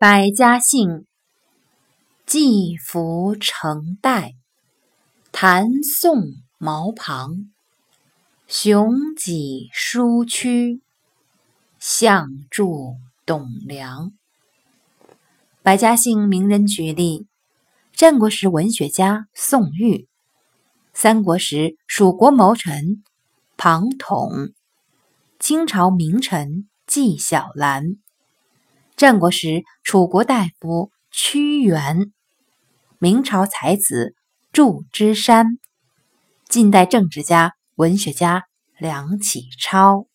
百家姓，季服成代，谭宋毛庞，雄己舒屈，相助董梁。百家姓名人举例：战国时文学家宋玉，三国时蜀国谋臣庞统，清朝名臣纪晓岚。战国时，楚国大夫屈原；明朝才子祝枝山；近代政治家、文学家梁启超。